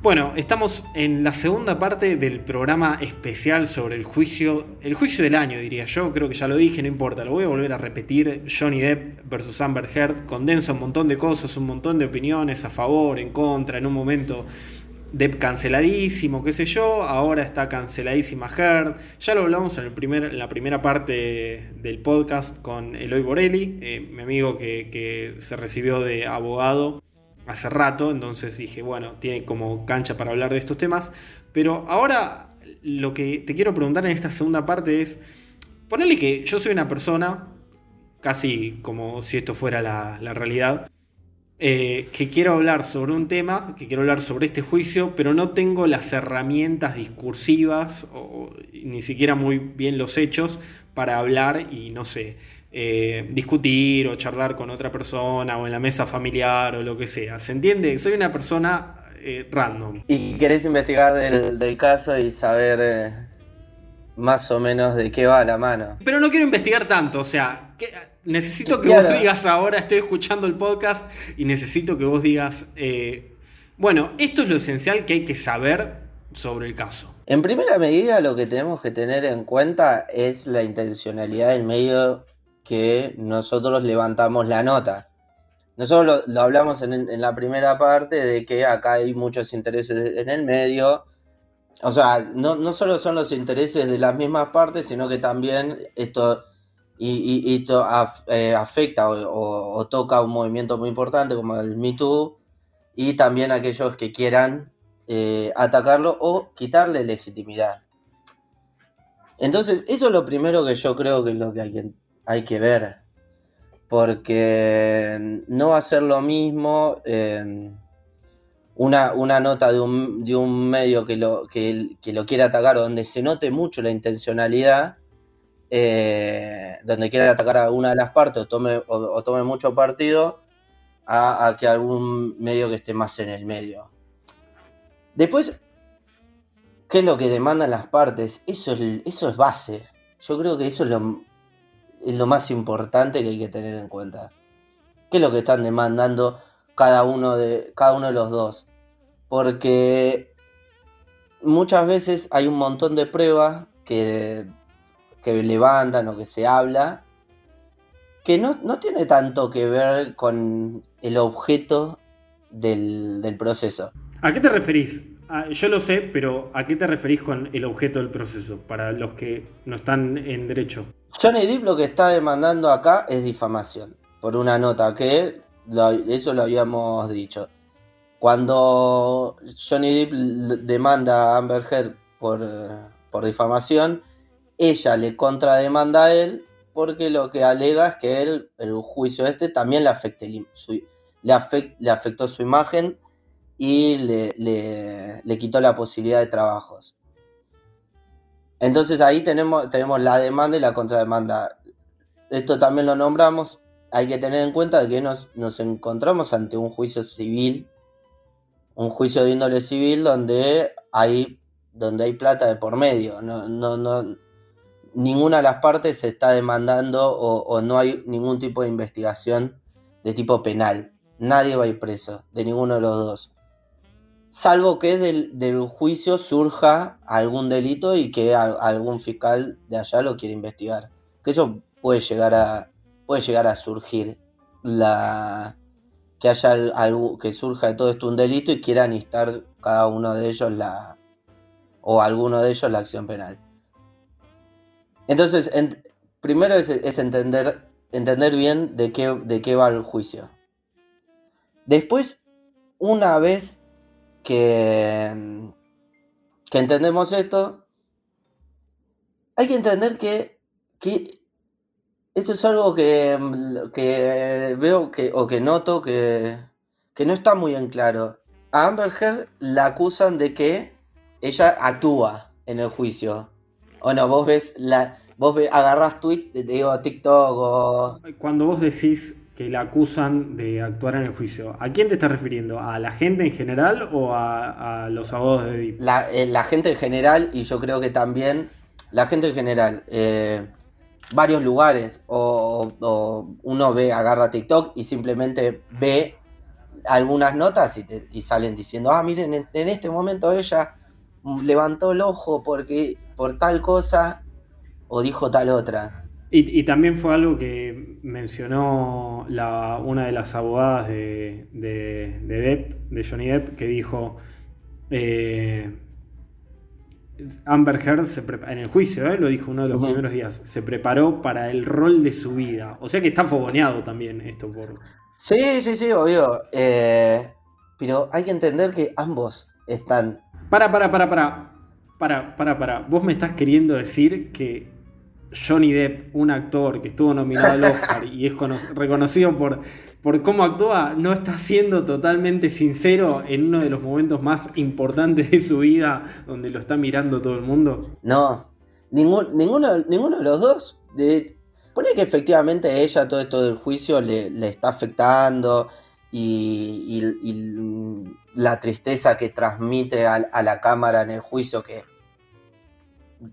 Bueno, estamos en la segunda parte del programa especial sobre el juicio, el juicio del año diría yo, creo que ya lo dije, no importa, lo voy a volver a repetir, Johnny Depp versus Amber Heard, condensa un montón de cosas, un montón de opiniones a favor, en contra, en un momento Depp canceladísimo, qué sé yo, ahora está canceladísima Heard, ya lo hablamos en, el primer, en la primera parte del podcast con Eloy Borelli, eh, mi amigo que, que se recibió de abogado hace rato, entonces dije, bueno, tiene como cancha para hablar de estos temas. Pero ahora lo que te quiero preguntar en esta segunda parte es, ponele que yo soy una persona, casi como si esto fuera la, realidad, eh, que quiero hablar sobre un tema, que quiero hablar sobre este juicio, pero no tengo las herramientas discursivas o ni siquiera muy bien los hechos para hablar y no sé, eh, discutir o charlar con otra persona o en la mesa familiar o lo que sea. ¿Se entiende? Soy una persona eh, random. Y querés investigar del, caso y saber eh, más o menos de qué va la mano. Pero no quiero investigar tanto, o sea, necesito que vos digas ahora, estoy escuchando el podcast y necesito que vos digas, bueno, esto es lo esencial que hay que saber sobre el caso. En primera medida, lo que tenemos que tener en cuenta es la intencionalidad del medio que nosotros levantamos la nota. Nosotros lo, hablamos en, la primera parte de que acá hay muchos intereses en el medio. O sea, no, no solo son los intereses de las mismas partes, sino que también esto, y, esto eh, afecta o, toca un movimiento muy importante como el Me Too y también aquellos que quieran eh, atacarlo o quitarle legitimidad. Entonces, eso es lo primero que yo creo que es lo que hay que hay que ver. Porque no va a ser lo mismo eh, una, una, nota de un, de un medio que lo, que, lo quiere atacar, donde se note mucho la intencionalidad, eh, donde quiere atacar a alguna de las partes o tome, o, tome mucho partido, a, que algún medio que esté más en el medio. Después, ¿qué es lo que demandan las partes? Eso es, eso es base. Yo creo que eso es lo, es lo más importante que hay que tener en cuenta. ¿Qué es lo que están demandando cada uno de, cada uno de los dos? Porque muchas veces hay un montón de pruebas que, que levantan o que se habla que no, tiene tanto que ver con el objeto del, del proceso. ¿A qué te referís? Ah, yo lo sé, pero ¿a qué te referís con el objeto del proceso? Para los que no están en derecho. Johnny Depp lo que está demandando acá es difamación por una nota que eso lo habíamos dicho. Cuando Johnny Depp demanda a Amber Heard por, por difamación, ella le contrademanda a él porque lo que alega es que él, el juicio este también le, le, le afectó su imagen y le, le, quitó la posibilidad de trabajos. Entonces ahí tenemos, tenemos la demanda y la contrademanda. Esto también lo nombramos. Hay que tener en cuenta que nos, nos encontramos ante un juicio civil, un juicio de índole civil donde hay, donde hay plata de por medio. No, no, no, ninguna de las partes se está demandando o no hay ningún tipo de investigación de tipo penal. Nadie va a ir preso, de ninguno de los dos salvo que del, juicio surja algún delito y que algún fiscal de allá lo quiera investigar. Que eso puede llegar a, puede llegar a surgir. La, que haya algo, que surja de todo esto un delito y quieran instar cada uno de ellos la o alguno de ellos la acción penal. Entonces, primero es, es, entender, entender bien de qué, de qué va el juicio. Después, una vez que, que entendemos esto, hay que entender que, esto es algo que, que, veo que, o que noto que, que no está muy en claro. A Amber Heard la acusan de que ella actúa en el juicio. O no, vos ves la. Vos agarrás tweet, digo, TikTok o. Cuando vos decís que la acusan de actuar en el juicio. ¿A quién te estás refiriendo? ¿A la gente en general o a, los abogados de DIP? Eh, la, gente en general y yo creo que también la gente en general. Eh, varios lugares o, uno ve, agarra TikTok y simplemente ve algunas notas y, salen diciendo, ah, miren, en, este momento ella levantó el ojo porque por tal cosa o dijo tal otra. Y, también fue algo que mencionó la, una de las abogadas de, de, Depp, de Johnny Depp, que dijo, eh, Amber Heard en el juicio, eh, lo dijo uno de los primeros días, se preparó para el rol de su vida. O sea que está fogoneado también esto por... Sí, sí, sí, obvio. Eh, pero hay que entender que ambos están... Para, para, para, para. Para, para, para. Vos me estás queriendo decir que Johnny Depp, un actor que estuvo nominado al Oscar y es reconocido por, por cómo actúa, no está siendo totalmente sincero en uno de los momentos más importantes de su vida, donde lo está mirando todo el mundo? No, ninguno, ninguno de los dos. Pone que efectivamente ella todo esto del juicio le, está afectando y, la tristeza que transmite a la cámara en el juicio que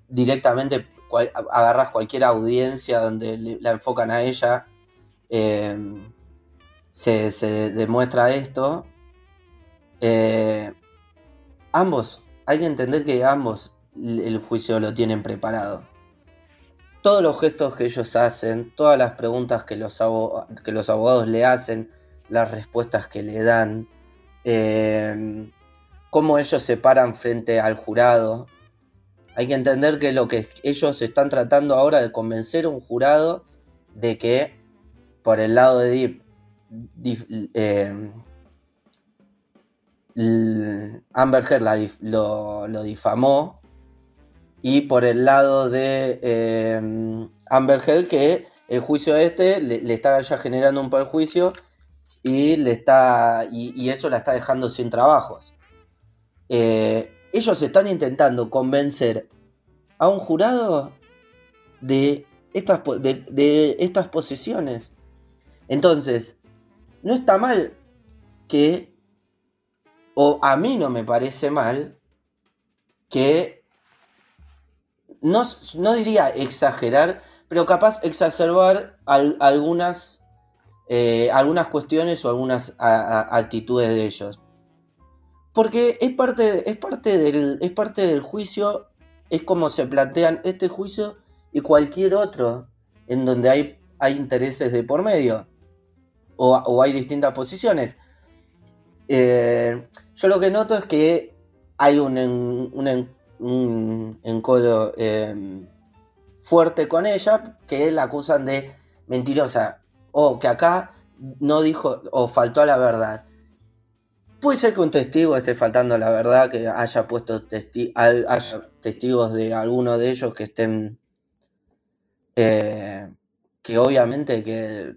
directamente agarras cualquier audiencia donde la enfocan a ella, em, se, demuestra esto. Eh, ambos, hay que entender que ambos el juicio lo tienen preparado. Todos los gestos que ellos hacen, todas las preguntas que los, que los abogados le hacen, las respuestas que le dan, em, cómo ellos se paran frente al jurado, hay que entender que lo que ellos están tratando ahora de convencer a un jurado de que por el lado de Deep, eh, Amber Heard lo, difamó y por el lado de eh, Amber Heard que el juicio este le, está ya generando un perjuicio y le está y, eso la está dejando sin trabajos. Eh, ellos están intentando convencer a un jurado de estas, de, estas posiciones. Entonces, no está mal que, o a mí no me parece mal, que no, no diría exagerar, pero capaz exacerbar algunas, eh, algunas cuestiones o algunas actitudes de ellos. Porque es parte, es parte, del, es parte del juicio, es como se plantean este juicio y cualquier otro en donde hay, hay intereses de por medio o, hay distintas posiciones. Eh, yo lo que noto es que hay un, un, encodo em, fuerte con ella que la acusan de mentirosa o que acá no dijo o faltó a la verdad. Puede ser que un testigo esté faltando la verdad, que haya puesto testigos de alguno de ellos que estén. Eh, que obviamente que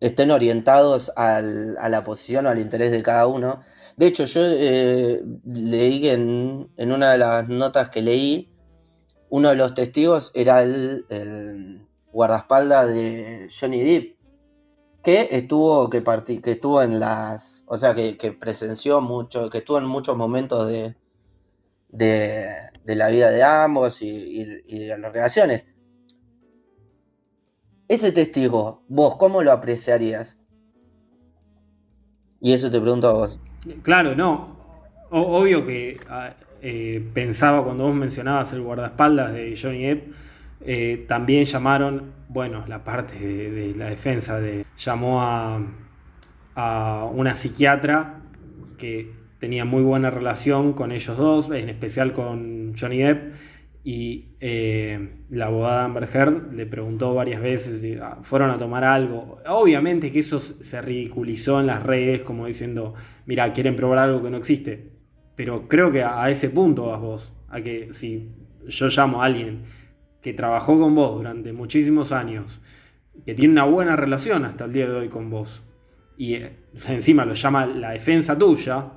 estén orientados a la posición o al interés de cada uno. De hecho, yo eh, leí en, en, una de las notas que leí, uno de los testigos era el, el guardaespaldas de Johnny Depp que estuvo, que, que estuvo en las, o sea, que, presenció mucho, que estuvo en muchos momentos de, de, la vida de ambos y, de las relaciones. Ese testigo, vos, ¿cómo lo apreciarías? Y eso te pregunto a vos. Claro, no. obvio que ah, eh, pensaba cuando vos mencionabas el guardaespaldas de Johnny Depp eh, también llamaron, bueno, la parte de, la defensa de, llamó a, una psiquiatra que tenía muy buena relación con ellos dos, en especial con Johnny Depp, y eh, la abogada Amber Heard le preguntó varias veces ah, fueron a tomar algo. Obviamente que eso se ridiculizó en las redes como diciendo, mira, quieren probar algo que no existe. Pero creo que a, a ese punto vas vos, a que si yo llamo a alguien que trabajó con vos durante muchísimos años, que tiene una buena relación hasta el día de hoy con vos, y eh, encima lo llama la defensa tuya,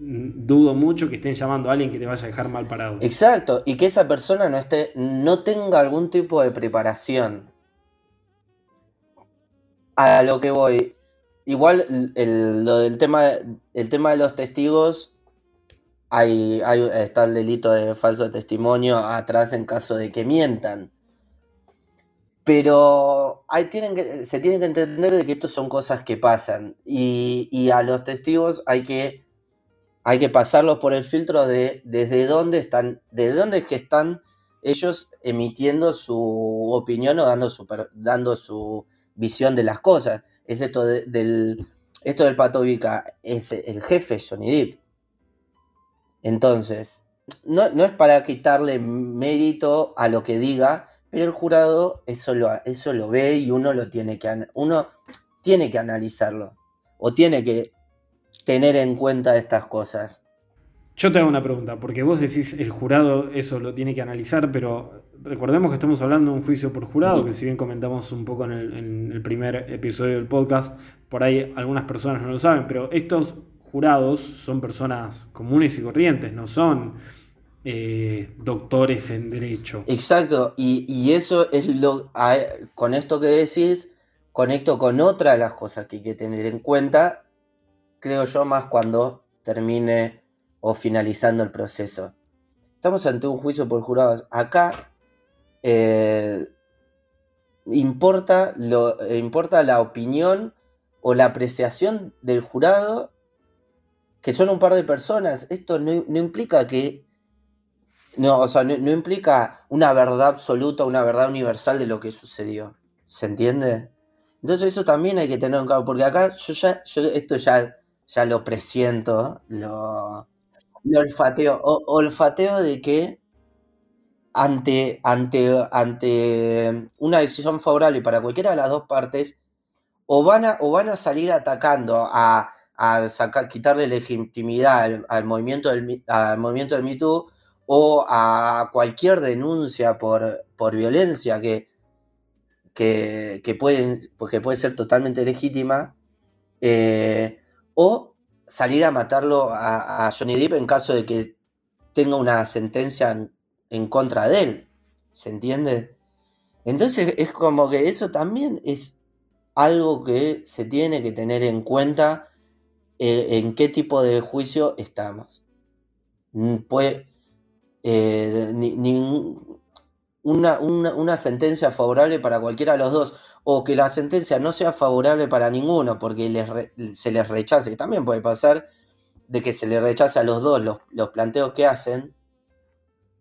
dudo mucho que estén llamando a alguien que te vaya a dejar mal parado. Exacto, y que esa persona no esté, no tenga algún tipo de preparación. A lo que voy. Igual lo del tema, el tema de los testigos hay, está el delito de falso testimonio atrás en caso de que mientan. Pero hay, tienen que, se tiene que entender de que esto son cosas que pasan y, a los testigos hay que, hay que pasarlos por el filtro de desde dónde están, desde dónde es que están ellos emitiendo su opinión o dando su, dando su visión de las cosas. Es esto del, esto del Pato es el jefe Johnny Depp. Entonces, no, no, es para quitarle mérito a lo que diga, pero el jurado eso lo, eso lo ve y uno lo tiene que uno tiene que analizarlo o tiene que tener en cuenta estas cosas. Yo te hago una pregunta, porque vos decís el jurado eso lo tiene que analizar, pero recordemos que estamos hablando de un juicio por jurado, que si bien comentamos un poco en el, en el primer episodio del podcast, por ahí algunas personas no lo saben, pero estos jurados son personas comunes y corrientes, no son eh, doctores en derecho. Exacto, y, eso es lo, con esto que decís, conecto con otra de las cosas que hay que tener en cuenta, creo yo, más cuando termine o finalizando el proceso. Estamos ante un juicio por jurados. Acá eh, importa, lo, importa la opinión o la apreciación del jurado, que son un par de personas. Esto no implica que no, o sea, no, implica una verdad absoluta, una verdad universal de lo que sucedió. ¿Se entiende? Entonces eso también hay que tener en cuenta, porque acá yo ya, esto ya, ya lo presiento, lo, olfateo, olfateo de que ante, ante, ante una decisión favorable para cualquiera de las dos partes, o van a, o van a salir atacando a, a sacar, quitarle legitimidad al, movimiento del, al movimiento del Me o a cualquier denuncia por, por violencia que, que, que, puede ser totalmente legítima, eh, o salir a matarlo a, Johnny Depp en caso de que tenga una sentencia en, contra de él. ¿Se entiende? Entonces es como que eso también es algo que se tiene que tener en cuenta en qué tipo de juicio estamos. Mm, puede, eh, una, sentencia favorable para cualquiera de los dos, o que la sentencia no sea favorable para ninguno porque se les rechace, que también puede pasar de que se les rechace a los dos los, planteos que hacen,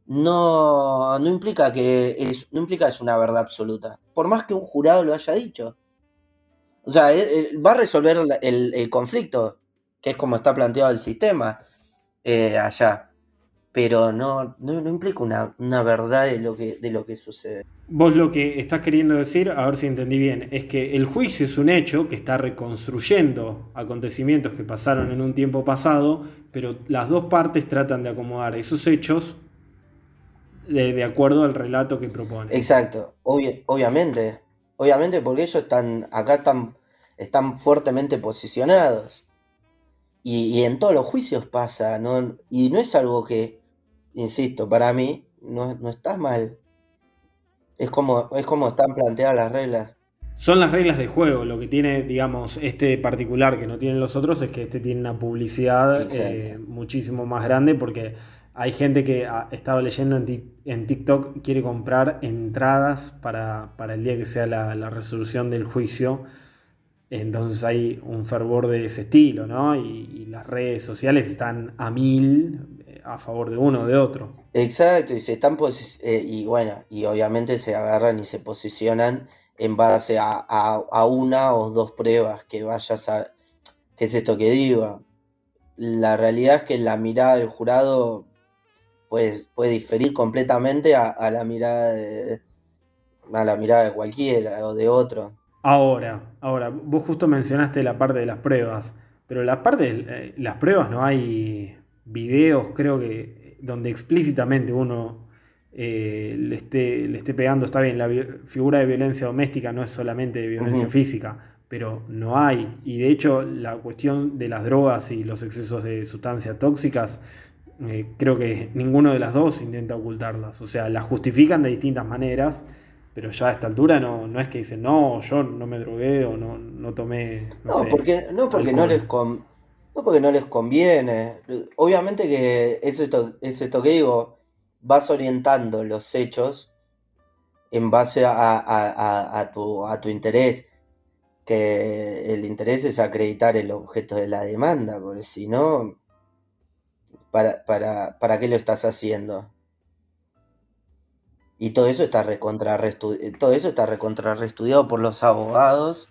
no, no, implica que es, no implica es una verdad absoluta, por más que un jurado lo haya dicho. O sea, eh, eh, va a resolver el, conflicto, que es como está planteado el sistema allá pero no, no, implica una, verdad de lo, que, de lo que sucede. Vos lo que estás queriendo decir, a ver si entendí bien, es que el juicio es un hecho que está reconstruyendo acontecimientos que pasaron en un tiempo pasado, pero las dos partes tratan de acomodar esos hechos de, acuerdo al relato que propone. Exacto, obviamente, obviamente porque ellos están acá están, están fuertemente posicionados. Y, y, en todos los juicios pasa, ¿no? y no es algo que, insisto, para mí no, no está mal. Es como, es como están planteadas las reglas. Son las reglas de juego. Lo que tiene, digamos, este particular que no tienen los otros es que este tiene una publicidad eh, muchísimo más grande porque hay gente que ha estado leyendo en, TikTok, quiere comprar entradas para, el día que sea la, resolución del juicio. Entonces hay un fervor de ese estilo, ¿no? Y, las redes sociales están a mil a favor de uno o de otro. Exacto, y se están eh, y bueno, y obviamente se agarran y se posicionan en base a, una o dos pruebas que vayas a. ¿Qué es esto que digo? La realidad es que la mirada del jurado pues, puede diferir completamente a, la mirada de, a la mirada de cualquiera o de otro. Ahora, ahora, vos justo mencionaste la parte de las pruebas, pero la parte de eh, las pruebas no hay videos, creo que, donde explícitamente uno eh, le, esté, le esté pegando, está bien, la figura de violencia doméstica no es solamente violencia física, pero no hay. Y de hecho, la cuestión de las drogas y los excesos de sustancias tóxicas, eh, creo que ninguno de las dos intenta ocultarlas. O sea, las justifican de distintas maneras, pero ya a esta altura no, no es que dicen, no, yo no me drogué o no, no tomé. No, porque, no porque no les, no porque no les conviene. Obviamente que es esto, es esto que digo, vas orientando los hechos en base a, tu, a tu interés, que el interés es acreditar el objeto de la demanda, porque si no, ¿para, para, para qué lo estás haciendo? Y todo eso está recontra todo eso está recontrarreestudiado por los abogados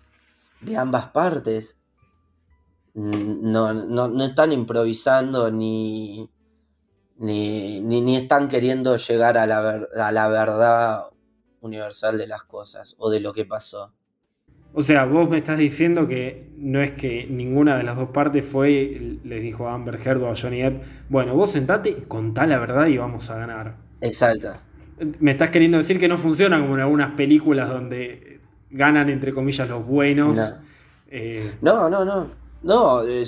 de ambas partes. No, no, están improvisando ni, ni, ni, están queriendo llegar a la, a la verdad universal de las cosas o de lo que pasó. O sea, vos me estás diciendo que no es que ninguna de las dos partes fue, les dijo a Amber Heard o a Johnny Depp, bueno, vos sentate contá la verdad y vamos a ganar. Exacto. Me estás queriendo decir que no funciona como en algunas películas donde ganan, entre comillas, los buenos. No, eh, no, no. No, no eh,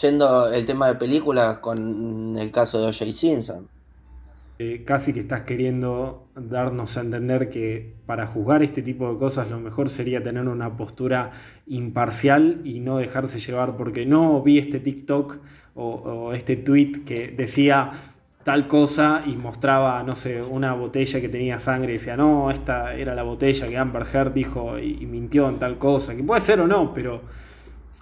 yendo el tema de películas con el caso de O.J. Simpson. Eh, casi que estás queriendo darnos a entender que para juzgar este tipo de cosas lo mejor sería tener una postura imparcial y no dejarse llevar porque no vi este TikTok o, este tweet que decía tal cosa y mostraba, no sé, una botella que tenía sangre y decía, no, esta era la botella que Amber Heard dijo y mintió en tal cosa, que puede ser o no, pero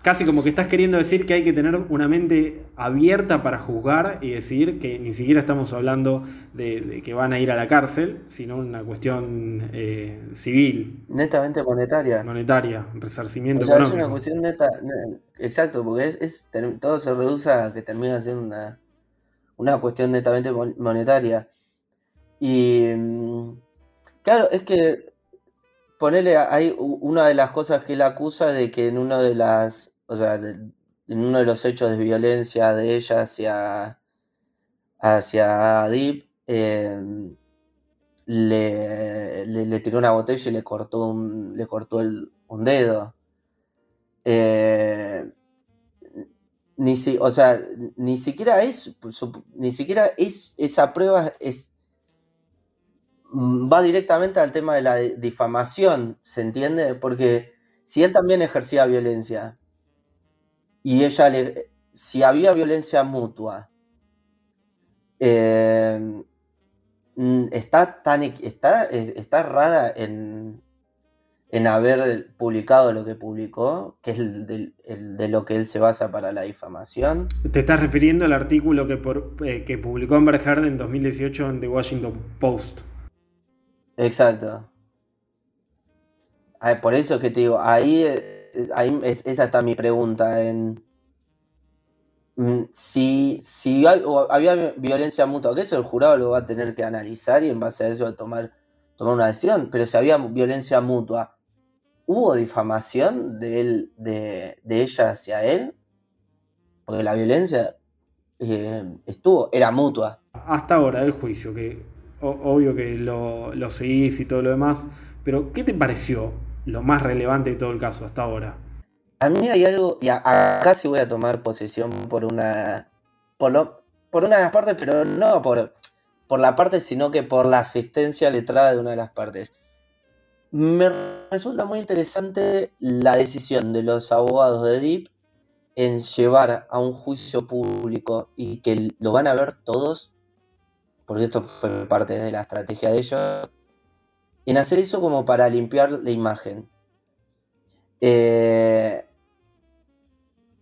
casi como que estás queriendo decir que hay que tener una mente abierta para juzgar y decidir que ni siquiera estamos hablando de, que van a ir a la cárcel, sino una cuestión eh, civil. Netamente monetaria. Monetaria, resarcimiento o Es una cuestión neta, exacto, porque es, todo se reduce a que termina siendo una, una cuestión netamente monetaria. Y mm, claro, es que ponerle, hay una de las cosas que él acusa de que en una de las o sea, en uno de los hechos de violencia de ella hacia, hacia Deep, em, le, tiró una botella y le cortó un, le cortó un dedo. Eh, ni si, o sea, ni siquiera es, ni siquiera es, esa prueba es, va directamente al tema de la difamación, ¿se entiende? Porque si él también ejercía violencia, y ella le, si había violencia mutua, eh, mm, está tan está, está errada en, en haber publicado lo que publicó, que es el de, lo que él se basa para la difamación. Te estás refiriendo al artículo que, por, eh, que publicó Amber Heard en 2018 en The Washington Post. Exacto. por eso es que te digo, ahí eh, ahí es, esa está mi pregunta. En, mm, si, si había violencia mutua, que eso el jurado lo va a tener que analizar y en base a eso tomar, tomar una decisión. Pero si había violencia mutua, ¿hubo difamación de, él, de, ella hacia él? Porque la violencia eh, estuvo, era mutua. Hasta ahora del juicio, que obvio que lo, lo seguís y todo lo demás, pero ¿qué te pareció? lo más relevante de todo el caso hasta ahora. A mí hay algo, y acá sí voy a tomar posición por una, por, lo, por una de las partes, pero no por, por la parte, sino que por la asistencia letrada de una de las partes. Me resulta muy interesante la decisión de los abogados de DIP en llevar a un juicio público y que lo van a ver todos, porque esto fue parte de la estrategia de ellos, en hacer eso como para limpiar la imagen. Eh,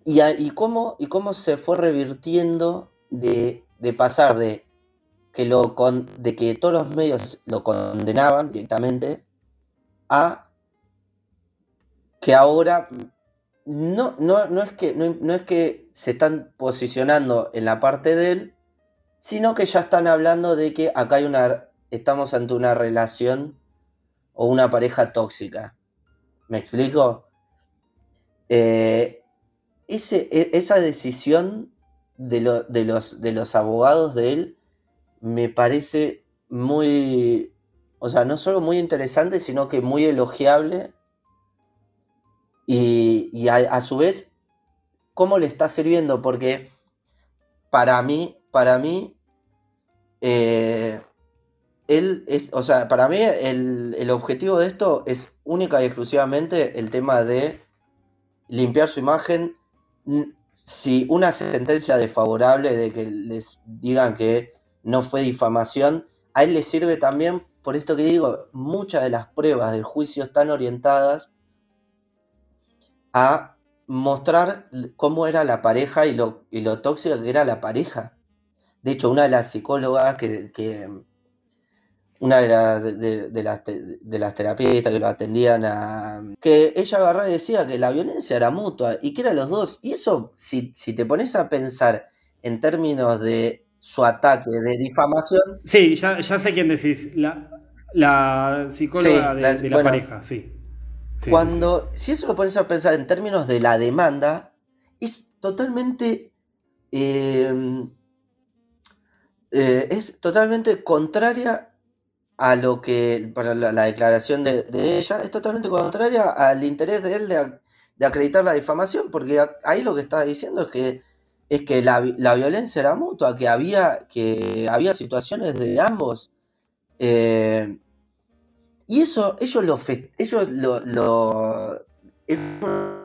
y, cómo, se fue revirtiendo de, pasar de que todos los medios lo condenaban directamente que ahora no, no, no, es que, no, es que se están posicionando en la parte de él, sino que ya están hablando de que acá hay una, estamos ante una relación o una pareja tóxica. ¿Me explico? Eh, e, esa decisión de, los, de los abogados de él me parece muy, o sea, no solo muy interesante, sino que muy elogiable. Y, a, su vez, ¿cómo le está sirviendo? Porque para mí, para mí, eh, él es, o sea, para mí el, objetivo de esto es única y exclusivamente el tema de limpiar su imagen. Si una sentencia desfavorable de que les digan que no fue difamación, a él le sirve también por esto que digo, muchas de las pruebas del juicio están orientadas a mostrar cómo era la pareja y lo, y lo tóxica que era la pareja. De hecho, una de las psicólogas que, una de las, de, las, que lo atendían a... que ella agarraba y decía que la violencia era mutua y que eran los dos. Y eso, si, si te pones a pensar en términos de su ataque de difamación... Sí, ya, sé quién decís. La, la psicóloga de, la, pareja, sí. cuando, si eso lo pones a pensar en términos de la demanda, es totalmente... Em, eh, es totalmente contraria a lo que, para la, declaración de, ella, es totalmente contraria al interés de él de, acreditar la difamación, porque ahí lo que está diciendo es que es que la, violencia era mutua, que había, que había situaciones de ambos. Eh, y eso, ellos lo, ellos lo, es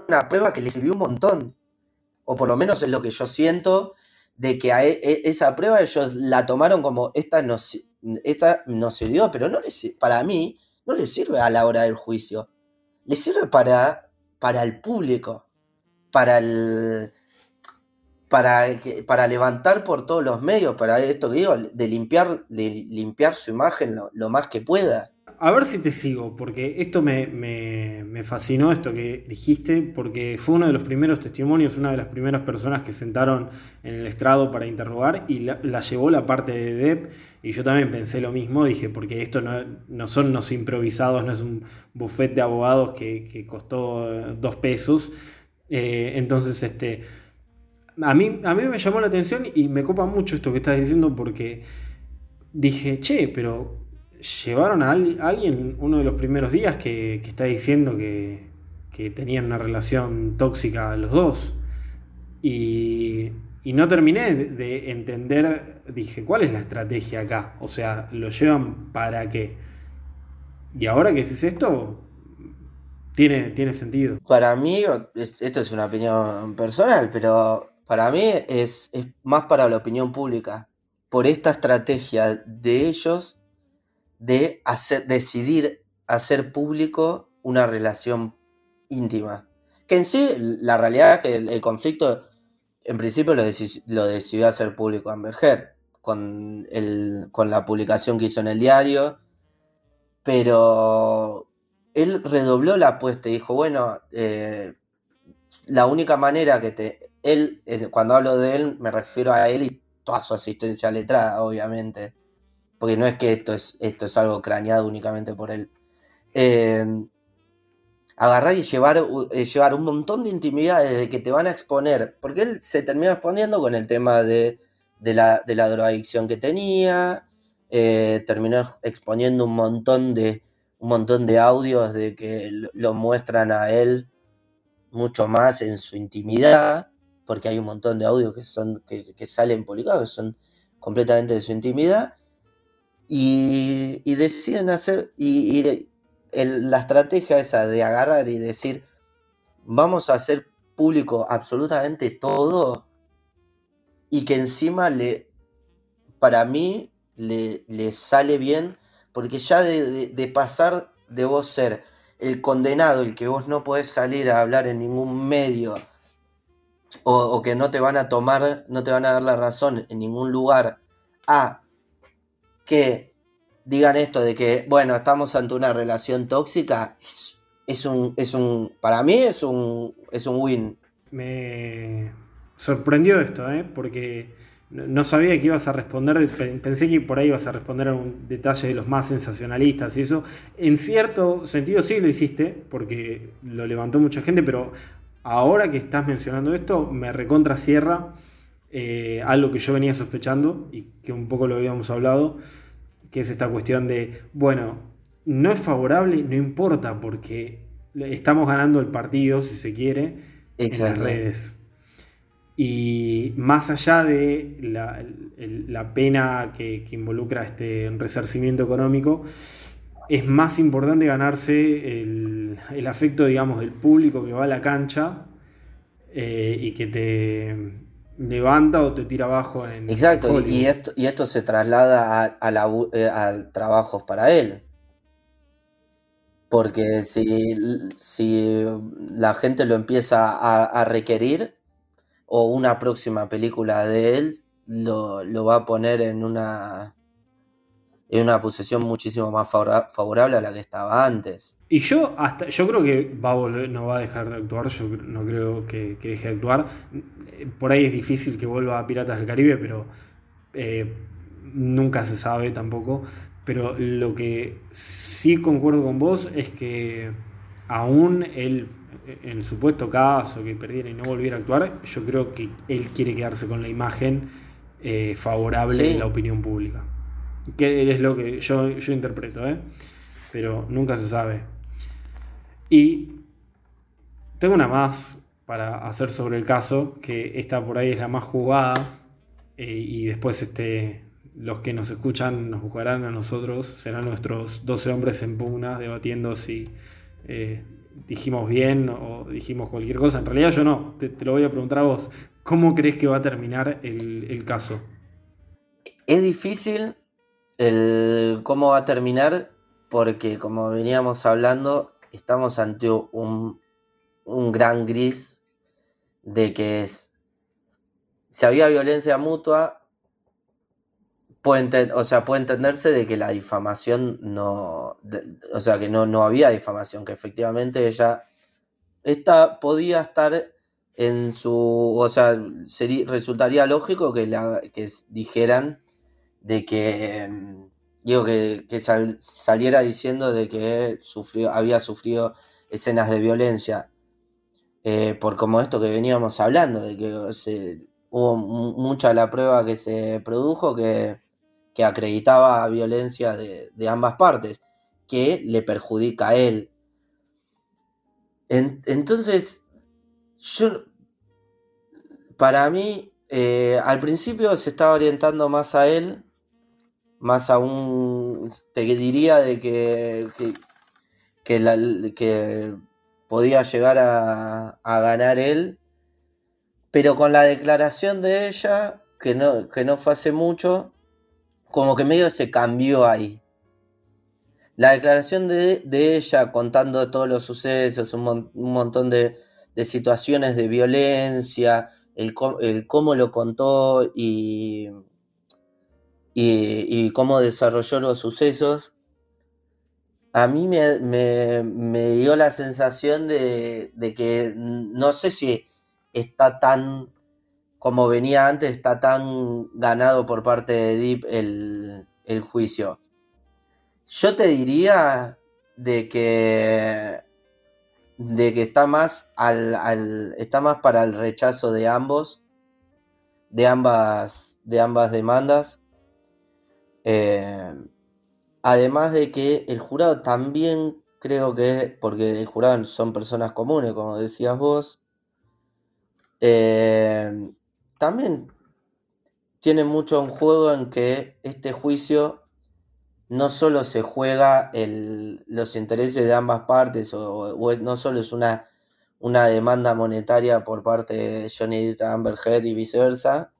una prueba que les sirvió un montón. O por lo menos es lo que yo siento, de que e, e, esa prueba ellos la tomaron como esta no, esta no sirvió, pero no les, para mí no les sirve a la hora del juicio. Les sirve para, para el público, para el, para, para levantar por todos los medios, para esto que digo, de limpiar, de limpiar su imagen lo, más que pueda. A ver si te sigo, porque esto me, fascinó, esto que dijiste, porque fue uno de los primeros testimonios, una de las primeras personas que sentaron en el estrado para interrogar y la, llevó la parte de Depp, y yo también pensé lo mismo, dije, porque esto no, son unos improvisados, no es un buffet de abogados que, costó dos pesos, eh, entonces este a mí, a mí me llamó la atención y me copa mucho esto que estás diciendo porque dije, che, pero llevaron a, alguien uno de los primeros días que, está diciendo que, tenían una relación tóxica los dos. Y, y no terminé de entender, dije, ¿cuál es la estrategia acá? O sea, ¿lo llevan para qué? Y ahora que es esto, tiene, tiene sentido. Para mí, esto es una opinión personal, pero para mí es, más para la opinión pública, por esta estrategia de ellos de hacer, decidir hacer público una relación íntima. Que en sí, la realidad es que el, conflicto, en principio lo, decidió hacer público Amber Heard, con, con la publicación que hizo en el diario, pero él redobló la apuesta y dijo, bueno, eh, la única manera que te, él, cuando hablo de él, me refiero a él y toda su asistencia letrada, obviamente. Porque no es que esto es, esto es algo craneado únicamente por él. Em, agarrar y llevar, eh, llevar un montón de intimidades de que te van a exponer. Porque él se terminó exponiendo con el tema de, la, de la drogadicción que tenía. Eh, terminó exponiendo un montón de un montón de audios de que lo muestran a él mucho más en su intimidad porque hay un montón de audios que, son, que, salen publicados, que son completamente de su intimidad, y, deciden hacer, y, la estrategia esa de agarrar y decir, vamos a hacer público absolutamente todo, y que encima le, para mí, le, sale bien, porque ya de, de pasar de vos ser el condenado, el que vos no podés salir a hablar en ningún medio, o, que no te van a tomar, no te van a dar la razón en ningún lugar, a que digan esto de que, bueno, estamos ante una relación tóxica, es, un, es un, para mí es un, es un win. Me sorprendió esto, ¿eh? porque no sabía que ibas a responder, pensé que por ahí ibas a responder a un detalle de los más sensacionalistas y eso. En cierto sentido sí lo hiciste, porque lo levantó mucha gente, pero ahora que estás mencionando esto, me recontra cierra eh, algo que yo venía sospechando y que un poco lo habíamos hablado, que es esta cuestión de, bueno, no es favorable, no importa, porque estamos ganando el partido, si se quiere, en las redes. Y más allá de la, pena que, involucra este resarcimiento económico, es más importante ganarse el, afecto, digamos, del público que va a la cancha eh, y que te levanta o te tira abajo en. Exacto, y esto, y esto se traslada a, la, eh, trabajos para él. Porque si, si la gente lo empieza a, requerir, o una próxima película de él lo, lo, va a poner en una, en una posición muchísimo más favorable a la que estaba antes. Y yo hasta yo creo que va no va a dejar de actuar, yo no creo que, deje de actuar. Por ahí es difícil que vuelva a Piratas del Caribe, pero eh, nunca se sabe tampoco. Pero lo que sí concuerdo con vos es que aún él, en el supuesto caso que perdiera y no volviera a actuar, yo creo que él quiere quedarse con la imagen eh, favorable en la opinión pública. Que es lo que yo, yo interpreto, ¿eh? pero nunca se sabe. Y tengo una más para hacer sobre el caso, que esta por ahí es la más jugada, eh, y después este, los que nos escuchan nos juzgarán a nosotros, serán nuestros 12 hombres en pugna debatiendo si eh, dijimos bien o dijimos cualquier cosa. En realidad yo no, te, lo voy a preguntar a vos. ¿Cómo crees que va a terminar el, el caso? Es difícil el cómo va a terminar porque como veníamos hablando, estamos ante un, gran gris de que es, si había violencia mutua, puede, o sea, puede entenderse de que la difamación no, o sea, que no, no había difamación, que efectivamente ella esta, podía estar en su, o sea, sería, resultaría lógico que, la, que dijeran de que digo, que, saliera diciendo de que había sufrido escenas de violencia, eh, por como esto que veníamos hablando, de que hubo mucha la prueba que se produjo que, acreditaba violencia de, ambas partes, que le perjudica a él. entonces, yo, para mí, eh, al principio se estaba orientando más a él más aún te diría de que, que, podía llegar a, ganar él, pero con la declaración de ella, que no, que no fue hace mucho, como que medio se cambió ahí. La declaración de, ella contando todos los sucesos, un, montón de, situaciones de violencia, el, el cómo lo contó y, y, cómo desarrolló los sucesos, a mí me, dio la sensación de, que no sé si está tan, como venía antes, está tan ganado por parte de Deep el, juicio. Yo te diría de que de que está más al, está más para el rechazo de ambos de ambas de ambas demandas eh, además de que el jurado también creo que, porque el jurado son personas comunes, como decías vos, eh, también tiene mucho en juego en que este juicio no solo se juega los intereses de ambas partes, o, no solo es una, una demanda monetaria por parte de Johnny Amber Heard y viceversa,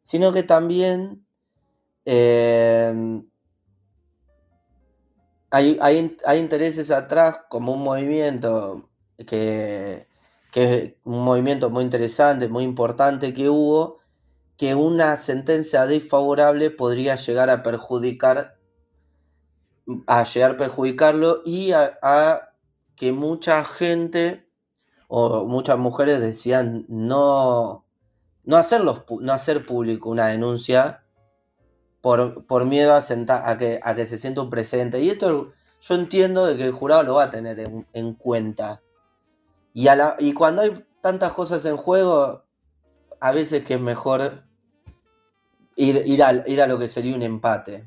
sino que también Em, hay, hay, intereses atrás como un movimiento que, es un movimiento muy interesante, muy importante que hubo, que una sentencia desfavorable podría llegar a perjudicar, a llegar a perjudicarlo y a, que mucha gente o muchas mujeres decían no, no, hacerlos, no hacer público una denuncia por, miedo a, a, que, a que se sienta un presente. Y esto yo entiendo de que el jurado lo va a tener en, cuenta. Y, a la, y cuando hay tantas cosas en juego, a veces que es mejor ir, ir, a, ir a lo que sería un empate.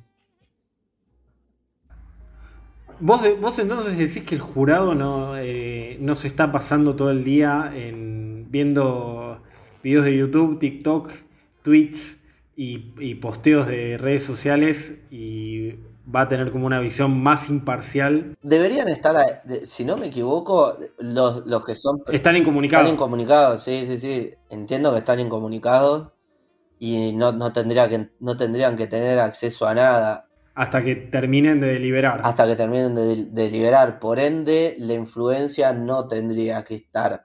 Vos, vos entonces decís que el jurado no, eh, no se está pasando todo el día en viendo videos de YouTube, TikTok, tweets y, posteos de redes sociales y va a tener como una visión más imparcial. Deberían estar, si no me equivoco, los, los que son... Están incomunicados. Están incomunicados, sí, sí, sí. Entiendo que están incomunicados y no, no, tendría que, no tendrían que tener acceso a nada. Hasta que terminen de deliberar. Hasta que terminen de, deliberar. Por ende, la influencia no tendría que estar.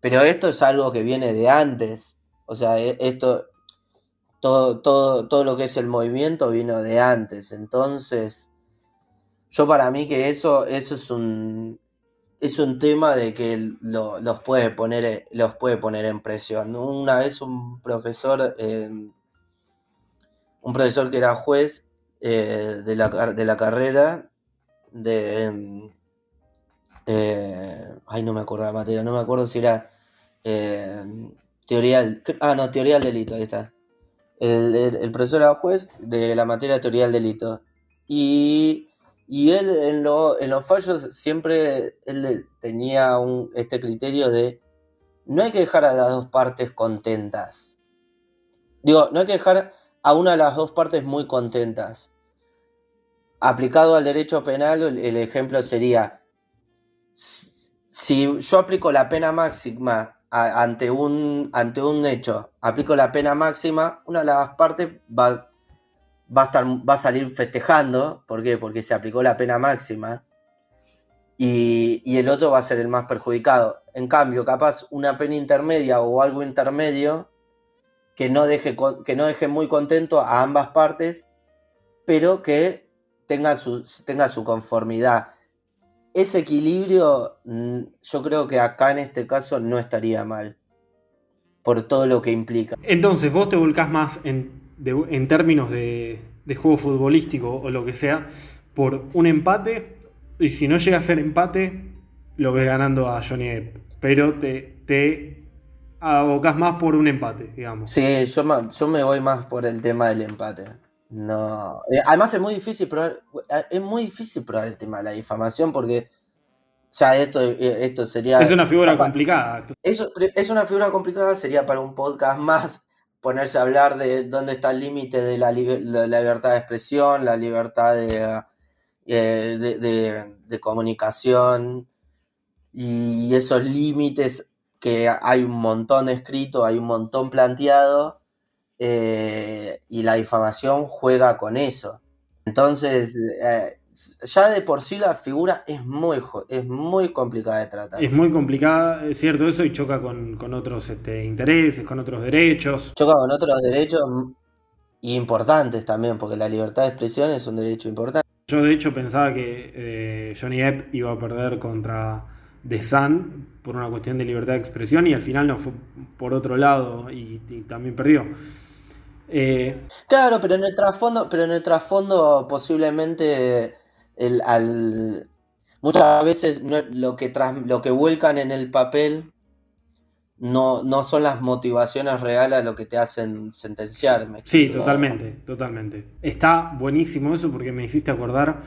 Pero esto es algo que viene de antes. O sea, e, esto, todo, todo, todo lo que es el movimiento vino de antes. Entonces, yo para mí que eso, eso es un, es un tema de que los, puede poner, los puede poner en presión. Una vez un profesor, eh, un profesor que era juez eh, de, la, de, la, carrera, de... Eh, ay, no me acuerdo la materia, no me acuerdo si era teoría... Ah, no, teoría del delito, ahí está. El, el profesor era juez de la materia teoría del delito. Y y él en, los fallos siempre él tenía este criterio de no hay que dejar a las dos partes contentas. Digo, no hay que dejar a una de las dos partes muy contentas. Aplicado al derecho penal, el, ejemplo sería, si yo aplico la pena máxima ante, un, ante un hecho, aplico la pena máxima, una de las partes va va a, estar, va a salir festejando. ¿Por qué? Porque se aplicó la pena máxima. Y, el otro va a ser el más perjudicado. En cambio, capaz una pena intermedia o algo intermedio que no deje, que no deje muy contento a ambas partes, pero que tenga su, tenga su conformidad. Ese equilibrio, mm, yo creo que acá en este caso no estaría mal, por todo lo que implica. Entonces, vos te volcás más en en términos de, juego futbolístico o lo que sea, por un empate. Y si no llega a ser empate, lo ves ganando a Johnny Depp. Pero te, te abocas más por un empate, digamos. Sí, yo, yo me voy más por el tema del empate. No. Eh, además es muy difícil probar, es muy difícil probar el tema de la difamación porque ya esto, eh, esto sería. Es una figura complicada. Eso, es una figura complicada, sería para un podcast más ponerse a hablar de dónde está el límite de la, libertad de expresión, la libertad eh, de, comunicación y esos límites que hay un montón escrito, hay un montón planteado eh, y la difamación juega con eso. Entonces, eh, ya de por sí la figura es muy, es muy complicada de tratar. Es muy complicada, es cierto eso, y choca con, otros este, intereses, con otros derechos. Choca con otros derechos importantes también, porque la libertad de expresión es un derecho importante. Yo de hecho pensaba que eh, Johnny Depp iba a perder contra The Sun por una cuestión de libertad de expresión y al final no fue por otro lado y también perdió. Eh, claro, pero en el trasfondo, pero en el trasfondo posiblemente al, muchas veces lo, que lo que vuelcan en el papel no, no son las motivaciones reales a lo que te hacen sentenciarme. Sí, totalmente, totalmente. Está buenísimo eso porque me hiciste acordar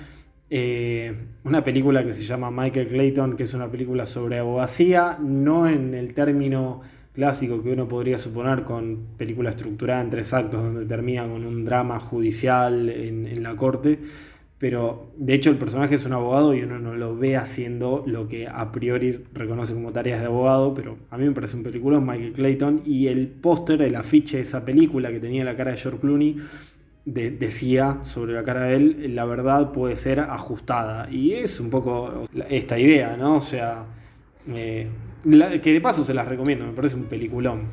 eh, una película que se llama Michael Clayton, que es una película sobre abogacía, no en el término clásico que uno podría suponer con película estructurada en tres actos donde termina con un drama judicial en la corte, pero de hecho el personaje es un abogado y uno no lo ve haciendo lo que a priori reconoce como tareas de abogado, pero a mí me parece un película, Michael Clayton, y el póster, el afiche de esa película que tenía la cara de George Clooney, decía sobre la cara de él, la verdad puede ser ajustada. Y es un poco esta idea, ¿no? O sea, eh, que de paso se las recomiendo, me parece un peliculón.